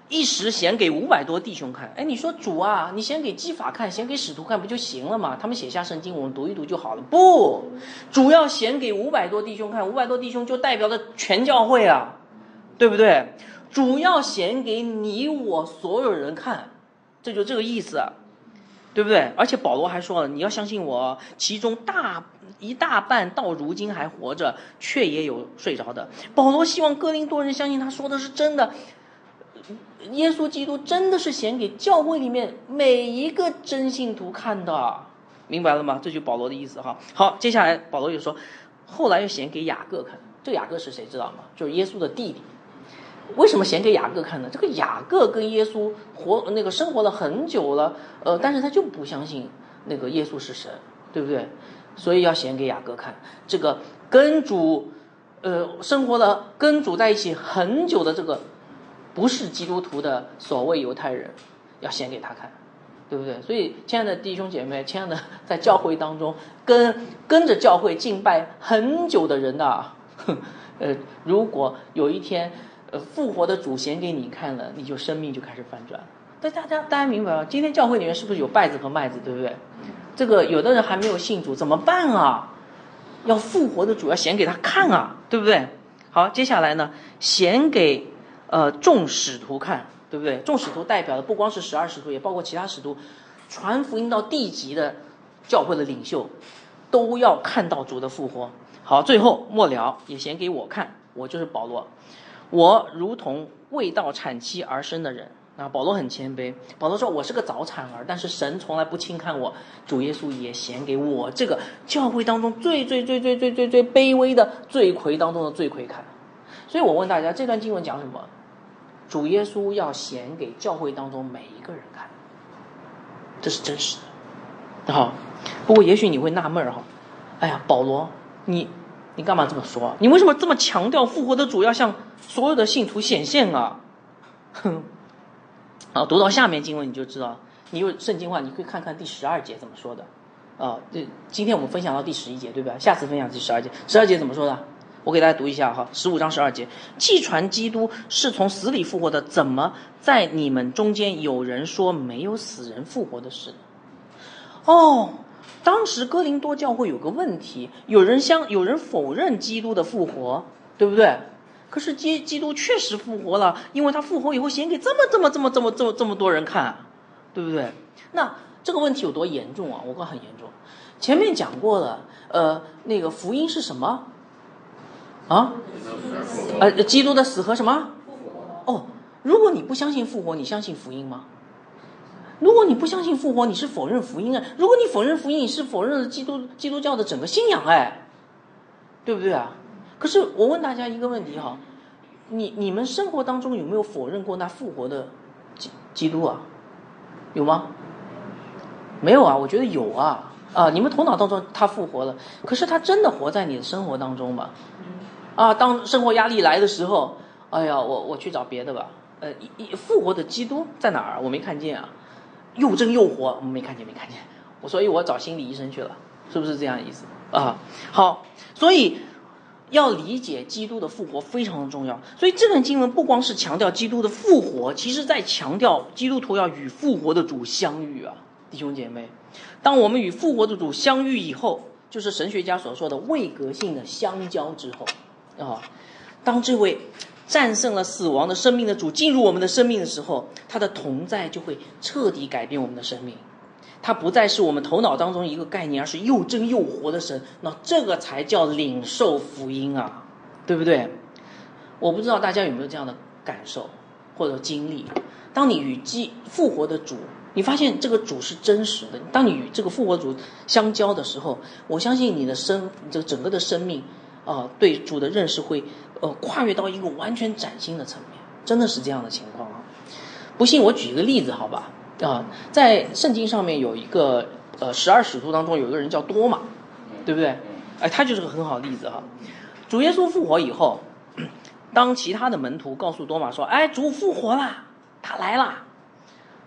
[SPEAKER 1] 一时显给五百多弟兄看。哎，你说主啊，你先给基法看，先给使徒看不就行了吗？他们写下圣经，我们读一读就好了。不，主要显给五百多弟兄看，五百多弟兄就代表着全教会啊，对不对？主要显给你我所有人看，这就这个意思，对不对？而且保罗还说了，你要相信我，其中大一大半到如今还活着，却也有睡着的。保罗希望哥林多人相信他说的是真的，耶稣基督真的是显给教会里面每一个真信徒看的，明白了吗？这就保罗的意思哈。好，接下来保罗又说，后来又显给雅各看。这雅各是谁知道吗？就是耶稣的弟弟。为什么显给雅各看呢？这个雅各跟耶稣活那个生活了很久了，呃，但是他就不相信那个耶稣是神，对不对？所以要显给雅各看。这个跟主，呃，生活了跟主在一起很久的这个不是基督徒的所谓犹太人，要显给他看，对不对？所以，亲爱的弟兄姐妹，亲爱的在教会当中跟跟着教会敬拜很久的人呐。呃，如果有一天，复活的主显给你看了，你就生命就开始反转。但大家大家明白吗？今天教会里面是不是有稗子和麦子，对不对？这个有的人还没有信主，怎么办啊？要复活的主要显给他看啊，对不对？好，接下来呢，显给呃众使徒看，对不对？众使徒代表的不光是十二使徒，也包括其他使徒，传福音到地级的教会的领袖，都要看到主的复活。好，最后末了也显给我看，我就是保罗，我如同未到产期而生的人。啊，保罗很谦卑，保罗说我是个早产儿，但是神从来不轻看我，主耶稣也显给我这个教会当中最最最最最最最卑微的罪魁当中的罪魁看。所以我问大家，这段经文讲什么？主耶稣要显给教会当中每一个人看，这是真实的。好，不过也许你会纳闷哈，哎呀，保罗。你，你干嘛这么说？你为什么这么强调复活的主要向所有的信徒显现啊？哼，啊，读到下面经文你就知道，你有圣经话，你可以看看第十二节怎么说的。啊，这今天我们分享到第十一节，对吧？下次分享第十二节。十二节怎么说的？我给大家读一下哈，十五章十二节，既传基督是从死里复活的，怎么在你们中间有人说没有死人复活的事？哦。当时哥林多教会有个问题，有人相有人否认基督的复活，对不对？可是基基督确实复活了，因为他复活以后显给这么这么这么这么这么这么多人看，对不对？那这个问题有多严重啊？我讲很严重。前面讲过了，呃，那个福音是什么？啊？呃，基督的死和什么？哦，如果你不相信复活，你相信福音吗？如果你不相信复活，你是否认福音啊？如果你否认福音，你是否认了基督基督教的整个信仰哎，对不对啊？可是我问大家一个问题哈，你你们生活当中有没有否认过那复活的基基督啊？有吗？没有啊？我觉得有啊啊！你们头脑当中他复活了，可是他真的活在你的生活当中吗？啊，当生活压力来的时候，哎呀，我我去找别的吧。呃，复活的基督在哪儿？我没看见啊。又真又活，我没看见，没看见，我所以，我找心理医生去了，是不是这样意思啊？好，所以要理解基督的复活非常的重要。所以这段经文不光是强调基督的复活，其实在强调基督徒要与复活的主相遇啊，弟兄姐妹。当我们与复活的主相遇以后，就是神学家所说的位格性的相交之后啊，当这位。战胜了死亡的生命的主进入我们的生命的时候，他的同在就会彻底改变我们的生命。他不再是我们头脑当中一个概念，而是又真又活的神。那这个才叫领受福音啊，对不对？我不知道大家有没有这样的感受或者经历。当你与基复活的主，你发现这个主是真实的。当你与这个复活主相交的时候，我相信你的生这整个的生命啊，对主的认识会。呃，跨越到一个完全崭新的层面，真的是这样的情况啊！不信我举一个例子，好吧？啊，在圣经上面有一个呃十二使徒当中有一个人叫多马，对不对？哎，他就是个很好的例子哈。主耶稣复活以后，当其他的门徒告诉多马说：“哎，主复活了，他来了。”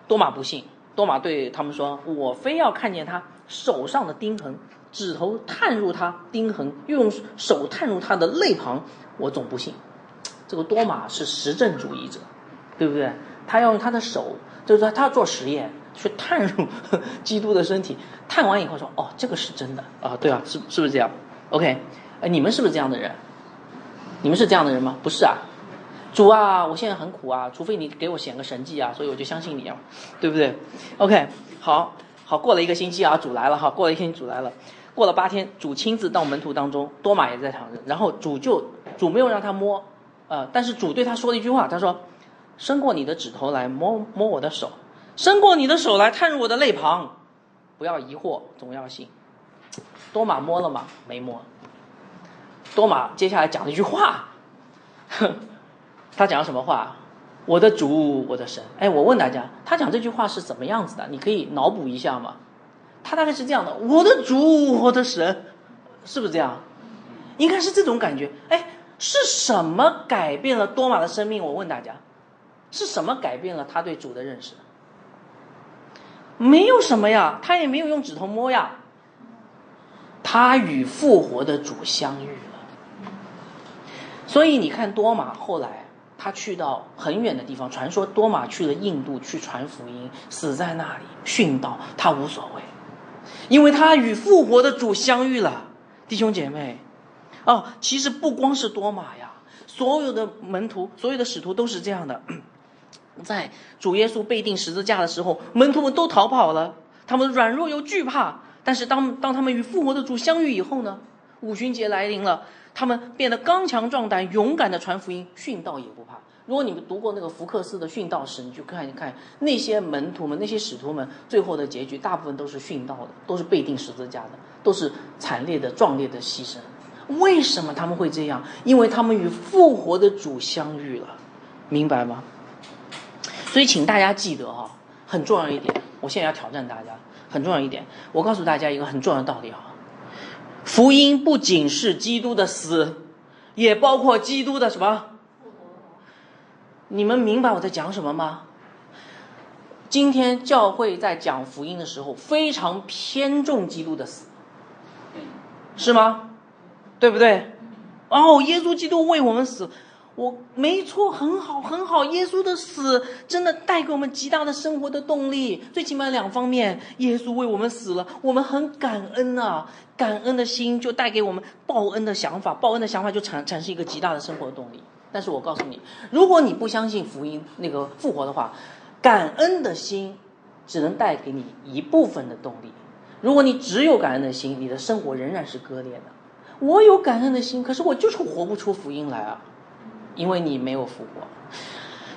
[SPEAKER 1] 多马不信，多马对他们说：“我非要看见他手上的钉痕，指头探入他钉痕，又用手探入他的肋旁。”我总不信，这个多马是实证主义者，对不对？他要用他的手，就是说他要做实验，去探入 基督的身体，探完以后说：“哦，这个是真的啊，对啊，是是不是这样？”OK，哎，你们是不是这样的人？你们是这样的人吗？不是啊，主啊，我现在很苦啊，除非你给我显个神迹啊，所以我就相信你啊，对不对？OK，好，好，过了一个星期啊，主来了哈，过了一天主来了，过了八天，主亲自到门徒当中，多马也在场，然后主就主没有让他摸，呃，但是主对他说了一句话，他说：“伸过你的指头来摸摸我的手，伸过你的手来探入我的肋旁，不要疑惑，总要信。”多马摸了吗？没摸。多马接下来讲了一句话，哼，他讲什么话？我的主，我的神。哎，我问大家，他讲这句话是怎么样子的？你可以脑补一下吗？他大概是这样的：我的主，我的神，是不是这样？应该是这种感觉。哎，是什么改变了多马的生命？我问大家，是什么改变了他对主的认识？没有什么呀，他也没有用指头摸呀。他与复活的主相遇了，所以你看多马后来他去到很远的地方，传说多马去了印度去传福音，死在那里殉道，他无所谓，因为他与复活的主相遇了。弟兄姐妹，哦，其实不光是多马呀，所有的门徒、所有的使徒都是这样的，在主耶稣被钉十字架的时候，门徒们都逃跑了，他们软弱又惧怕。但是当当他们与复活的主相遇以后呢？五旬节来临了，他们变得刚强壮胆，勇敢的传福音，殉道也不怕。如果你们读过那个福克斯的殉道史，你去看一看那些门徒们、那些使徒们最后的结局，大部分都是殉道的，都是被钉十字架的，都是惨烈的、壮烈的牺牲。为什么他们会这样？因为他们与复活的主相遇了，明白吗？所以请大家记得哈，很重要一点，我现在要挑战大家。很重要一点，我告诉大家一个很重要的道理啊，福音不仅是基督的死，也包括基督的什么？你们明白我在讲什么吗？今天教会在讲福音的时候，非常偏重基督的死，是吗？对不对？哦，耶稣基督为我们死。我没错，很好，很好。耶稣的死真的带给我们极大的生活的动力，最起码两方面：耶稣为我们死了，我们很感恩啊，感恩的心就带给我们报恩的想法，报恩的想法就产产生一个极大的生活动力。但是我告诉你，如果你不相信福音那个复活的话，感恩的心只能带给你一部分的动力。如果你只有感恩的心，你的生活仍然是割裂的。我有感恩的心，可是我就是活不出福音来啊。因为你没有复活，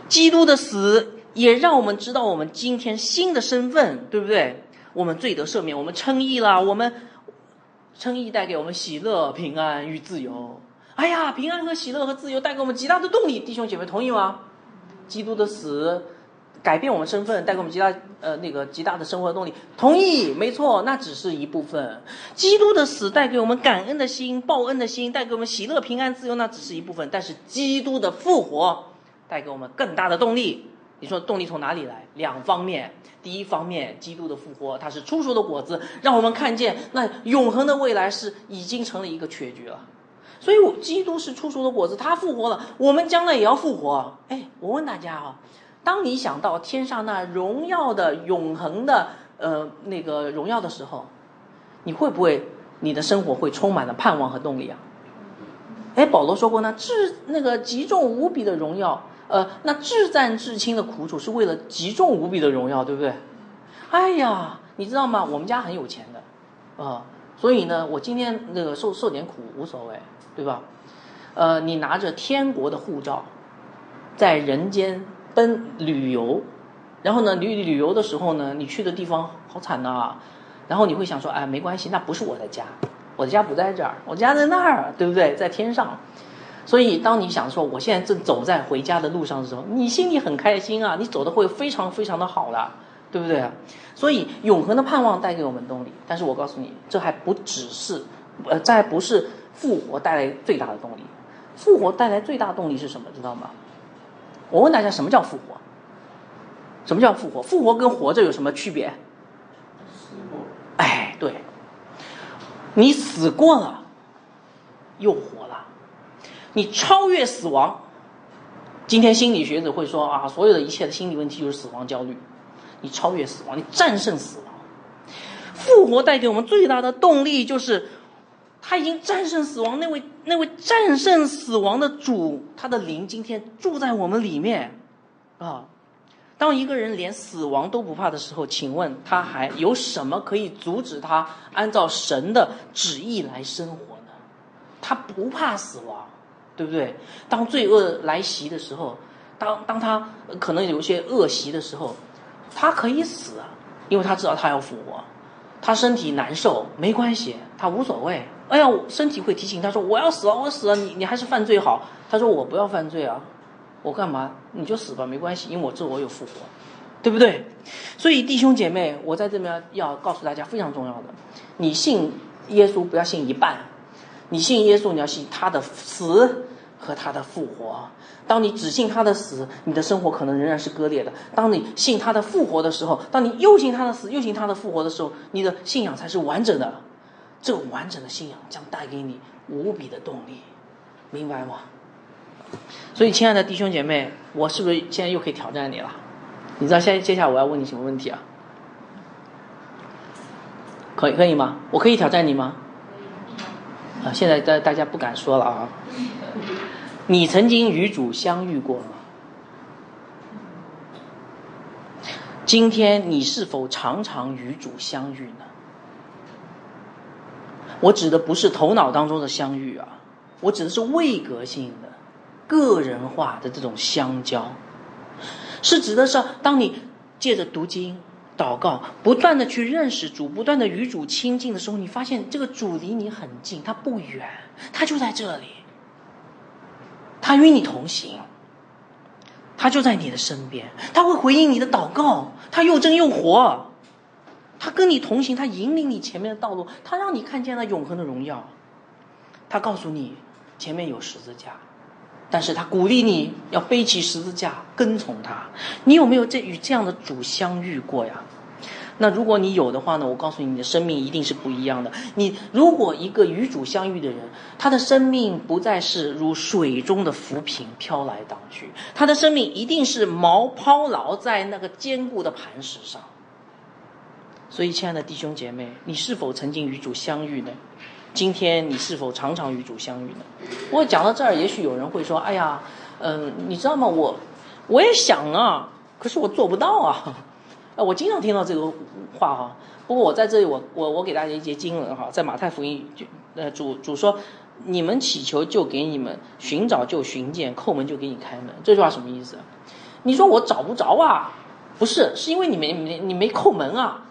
[SPEAKER 1] 基督的死也让我们知道我们今天新的身份，对不对？我们罪得赦免，我们称义了，我们称义带给我们喜乐、平安与自由。哎呀，平安和喜乐和自由带给我们极大的动力，弟兄姐妹同意吗？基督的死。改变我们身份，带给我们极大呃那个极大的生活动力。同意，没错，那只是一部分。基督的死带给我们感恩的心、报恩的心，带给我们喜乐、平安、自由，那只是一部分。但是基督的复活带给我们更大的动力。你说动力从哪里来？两方面。第一方面，基督的复活，它是初熟的果子，让我们看见那永恒的未来是已经成了一个确局了。所以，基督是出熟的果子，他复活了，我们将来也要复活。哎，我问大家啊。当你想到天上那荣耀的、永恒的，呃，那个荣耀的时候，你会不会你的生活会充满了盼望和动力啊？哎，保罗说过呢，至那个极重无比的荣耀，呃，那至赞至轻的苦楚是为了极重无比的荣耀，对不对？哎呀，你知道吗？我们家很有钱的，啊，所以呢，我今天那个受受点苦无所谓，对吧？呃，你拿着天国的护照，在人间。奔旅游，然后呢，旅旅游的时候呢，你去的地方好惨呐，然后你会想说，哎，没关系，那不是我的家，我的家不在这儿，我家在那儿，对不对？在天上。所以，当你想说我现在正走在回家的路上的时候，你心里很开心啊，你走的会非常非常的好了，对不对？所以，永恒的盼望带给我们动力。但是我告诉你，这还不只是，呃，再不是复活带来最大的动力。复活带来最大动力是什么？知道吗？我问大家，什么叫复活？什么叫复活？复活跟活着有什么区别？
[SPEAKER 2] 死过。
[SPEAKER 1] 哎，对，你死过了，又活了，你超越死亡。今天心理学者会说啊，所有的一切的心理问题就是死亡焦虑。你超越死亡，你战胜死亡。复活带给我们最大的动力就是，他已经战胜死亡，那位那位战胜死亡的主，他的灵今天住在我们里面，啊！当一个人连死亡都不怕的时候，请问他还有什么可以阻止他按照神的旨意来生活呢？他不怕死亡，对不对？当罪恶来袭的时候，当当他可能有一些恶习的时候，他可以死，因为他知道他要复活。他身体难受没关系，他无所谓。哎呀，身体会提醒他说：“我要死了，我死了，你你还是犯罪好。”他说：“我不要犯罪啊，我干嘛？你就死吧，没关系，因为我这我有复活，对不对？”所以弟兄姐妹，我在这边要告诉大家非常重要的：你信耶稣不要信一半，你信耶稣你要信他的死和他的复活。当你只信他的死，你的生活可能仍然是割裂的；当你信他的复活的时候，当你又信他的死又信他的复活的时候，你的信仰才是完整的。这种完整的信仰将带给你无比的动力，明白吗？所以，亲爱的弟兄姐妹，我是不是现在又可以挑战你了？你知道现在接下来我要问你什么问题啊？可以可以吗？我可以挑战你吗？啊，现在大大家不敢说了啊。你曾经与主相遇过吗？今天你是否常常与主相遇呢？我指的不是头脑当中的相遇啊，我指的是位格性的、个人化的这种相交，是指的是当你借着读经、祷告，不断的去认识主，不断的与主亲近的时候，你发现这个主离你很近，他不远，他就在这里，他与你同行，他就在你的身边，他会回应你的祷告，他又真又活。他跟你同行，他引领你前面的道路，他让你看见了永恒的荣耀。他告诉你前面有十字架，但是他鼓励你要背起十字架跟从他。你有没有这与这样的主相遇过呀？那如果你有的话呢？我告诉你，你的生命一定是不一样的。你如果一个与主相遇的人，他的生命不再是如水中的浮萍飘来荡去，他的生命一定是锚抛牢在那个坚固的磐石上。所以，亲爱的弟兄姐妹，你是否曾经与主相遇呢？今天你是否常常与主相遇呢？我讲到这儿，也许有人会说：“哎呀，嗯，你知道吗？我我也想啊，可是我做不到啊。”啊，我经常听到这个话哈。不过我在这里，我我我给大家一节经文哈，在马太福音呃主主说：“你们祈求就给你们，寻找就寻见，叩门就给你开门。”这句话什么意思？你说我找不着啊？不是，是因为你没没你没叩门啊。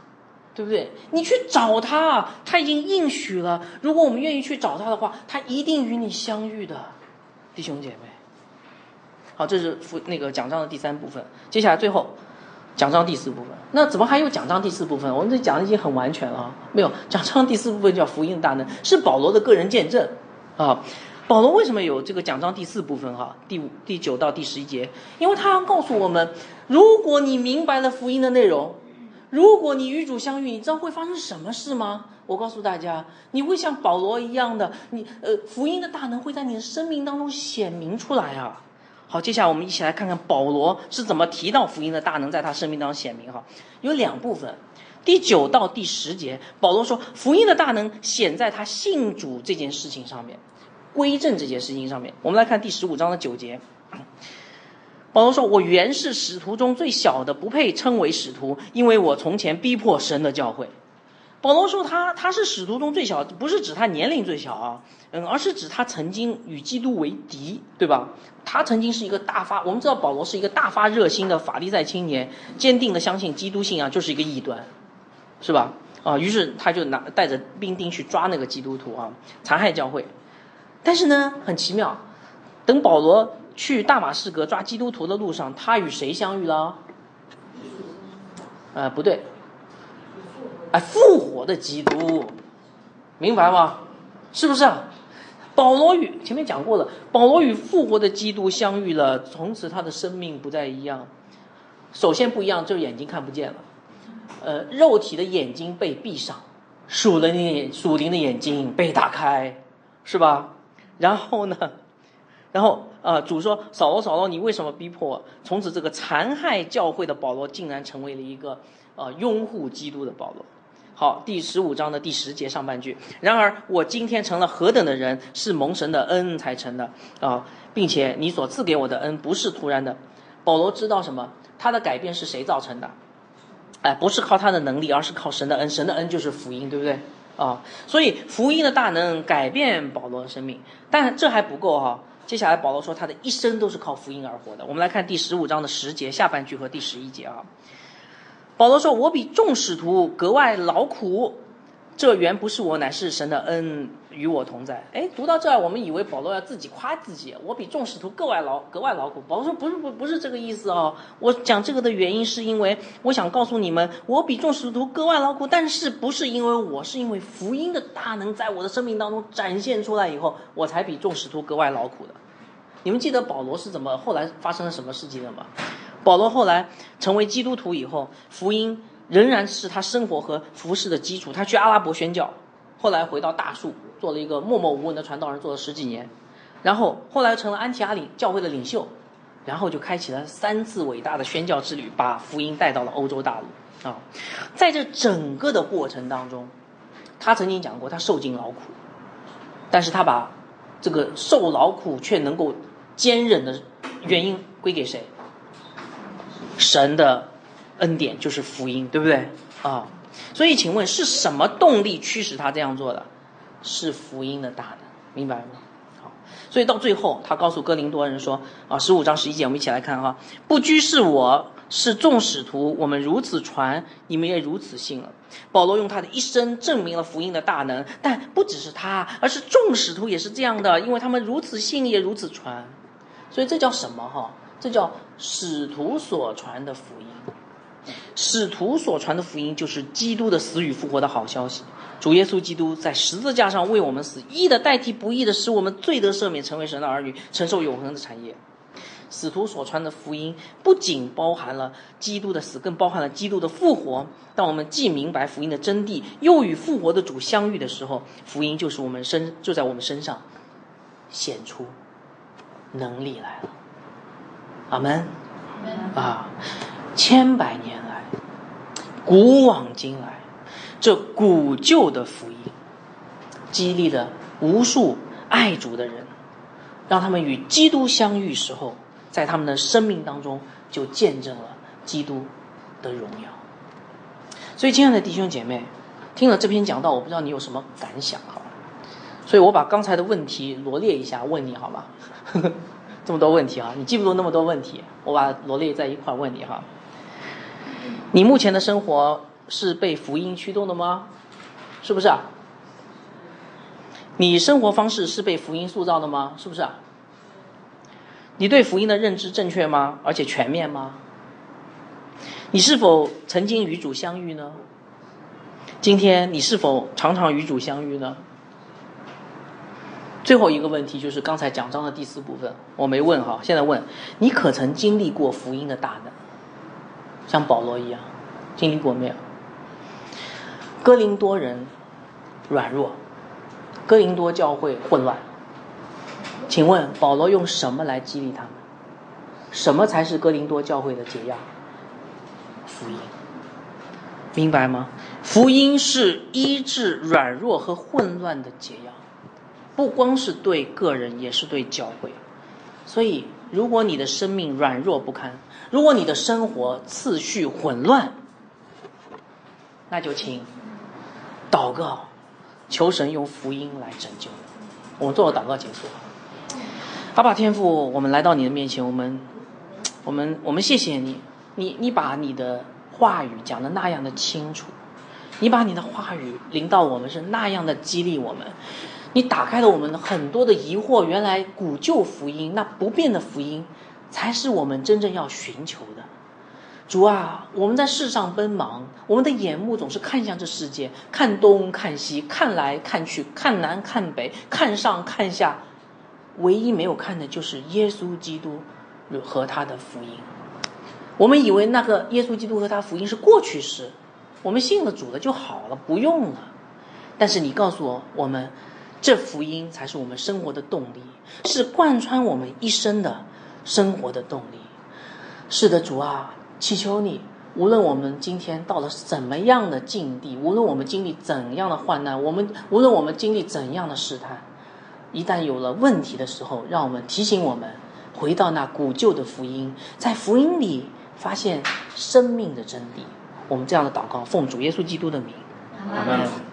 [SPEAKER 1] 对不对？你去找他，他已经应许了。如果我们愿意去找他的话，他一定与你相遇的，弟兄姐妹。好，这是福那个奖章的第三部分。接下来最后，奖章第四部分。那怎么还有奖章第四部分？我们这讲的已经很完全了。没有奖章第四部分叫福音大能，是保罗的个人见证啊。保罗为什么有这个奖章第四部分？哈，第五、第九到第十一节，因为他要告诉我们，如果你明白了福音的内容。如果你与主相遇，你知道会发生什么事吗？我告诉大家，你会像保罗一样的，你呃，福音的大能会在你的生命当中显明出来啊。好，接下来我们一起来看看保罗是怎么提到福音的大能在他生命当中显明哈。有两部分，第九到第十节，保罗说福音的大能显在他信主这件事情上面，归正这件事情上面。我们来看第十五章的九节。保罗说：“我原是使徒中最小的，不配称为使徒，因为我从前逼迫神的教会。”保罗说：“他他是使徒中最小，不是指他年龄最小啊，嗯，而是指他曾经与基督为敌，对吧？他曾经是一个大发，我们知道保罗是一个大发热心的法利赛青年，坚定的相信基督信仰就是一个异端，是吧？啊，于是他就拿带着兵丁去抓那个基督徒啊，残害教会。但是呢，很奇妙，等保罗。”去大马士革抓基督徒的路上，他与谁相遇了？呃，不对，哎，复活的基督，明白吗？是不是？保罗与前面讲过了，保罗与复活的基督相遇了，从此他的生命不再一样。首先不一样，就是眼睛看不见了，呃，肉体的眼睛被闭上，属灵的眼属灵的眼睛被打开，是吧？然后呢？然后，呃，主说：“扫罗，扫罗，你为什么逼迫我？”从此，这个残害教会的保罗，竟然成为了一个，呃，拥护基督的保罗。好，第十五章的第十节上半句。然而我今天成了何等的人，是蒙神的恩才成的啊，并且你所赐给我的恩不是突然的。保罗知道什么？他的改变是谁造成的？哎，不是靠他的能力，而是靠神的恩。神的恩就是福音，对不对？啊，所以福音的大能改变保罗的生命，但这还不够哈。接下来保罗说，他的一生都是靠福音而活的。我们来看第十五章的十节下半句和第十一节啊。保罗说：“我比众使徒格外劳苦，这原不是我，乃是神的恩与我同在。”哎，读到这儿，我们以为保罗要自己夸自己，我比众使徒格外劳格外劳苦。保罗说：“不是，不，不是这个意思哦。我讲这个的原因是因为我想告诉你们，我比众使徒格外劳苦，但是不是因为我，是因为福音的大能在我的生命当中展现出来以后，我才比众使徒格外劳苦的。你们记得保罗是怎么后来发生了什么事情的吗？”保罗后来成为基督徒以后，福音仍然是他生活和服饰的基础。他去阿拉伯宣教，后来回到大树，做了一个默默无闻的传道人，做了十几年。然后后来成了安提阿领教会的领袖，然后就开启了三次伟大的宣教之旅，把福音带到了欧洲大陆。啊，在这整个的过程当中，他曾经讲过，他受尽劳苦，但是他把这个受劳苦却能够坚忍的原因归给谁？神的恩典就是福音，对不对啊？所以，请问是什么动力驱使他这样做的？是福音的大能，明白吗？好，所以到最后，他告诉哥林多人说：“啊，十五章十一节，我们一起来看哈。不拘是我是众使徒，我们如此传，你们也如此信了。”保罗用他的一生证明了福音的大能，但不只是他，而是众使徒也是这样的，因为他们如此信，也如此传。所以这叫什么哈？这叫使徒所传的福音。使徒所传的福音就是基督的死与复活的好消息。主耶稣基督在十字架上为我们死，义的代替不义的，使我们罪得赦免，成为神的儿女，承受永恒的产业。使徒所传的福音不仅包含了基督的死，更包含了基督的复活。当我们既明白福音的真谛，又与复活的主相遇的时候，福音就是我们身就在我们身上显出能力来了。阿门，啊，千百年来，古往今来，这古旧的福音，激励了无数爱主的人，让他们与基督相遇时候，在他们的生命当中就见证了基督的荣耀。所以，亲爱的弟兄姐妹，听了这篇讲道，我不知道你有什么感想哈。所以我把刚才的问题罗列一下，问你好吗？这么多问题啊，你记不住那么多问题，我把罗列在一块问你哈。你目前的生活是被福音驱动的吗？是不是啊？你生活方式是被福音塑造的吗？是不是啊？你对福音的认知正确吗？而且全面吗？你是否曾经与主相遇呢？今天你是否常常与主相遇呢？最后一个问题就是刚才讲章的第四部分，我没问哈，现在问你可曾经历过福音的大能，像保罗一样，经历过没有？哥林多人软弱，哥林多教会混乱，请问保罗用什么来激励他们？什么才是哥林多教会的解药？福音，明白吗？福音是医治软弱和混乱的解药。不光是对个人，也是对教会。所以，如果你的生命软弱不堪，如果你的生活次序混乱，那就请祷告，求神用福音来拯救。我们做个祷告结束。阿爸天父，我们来到你的面前，我们，我们，我们谢谢你，你，你把你的话语讲的那样的清楚，你把你的话语临到我们是那样的激励我们。你打开了我们很多的疑惑，原来古旧福音那不变的福音，才是我们真正要寻求的。主啊，我们在世上奔忙，我们的眼目总是看向这世界，看东看西，看来看去，看南看北，看上看下，唯一没有看的就是耶稣基督和他的福音。我们以为那个耶稣基督和他福音是过去式，我们信了主了就好了，不用了。但是你告诉我，我们。这福音才是我们生活的动力，是贯穿我们一生的生活的动力。是的，主啊，祈求你无论我们今天到了怎么样的境地，无论我们经历怎样的患难，我们无论我们经历怎样的试探，一旦有了问题的时候，让我们提醒我们回到那古旧的福音，在福音里发现生命的真谛。我们这样的祷告，奉主耶稣基督的名，阿门。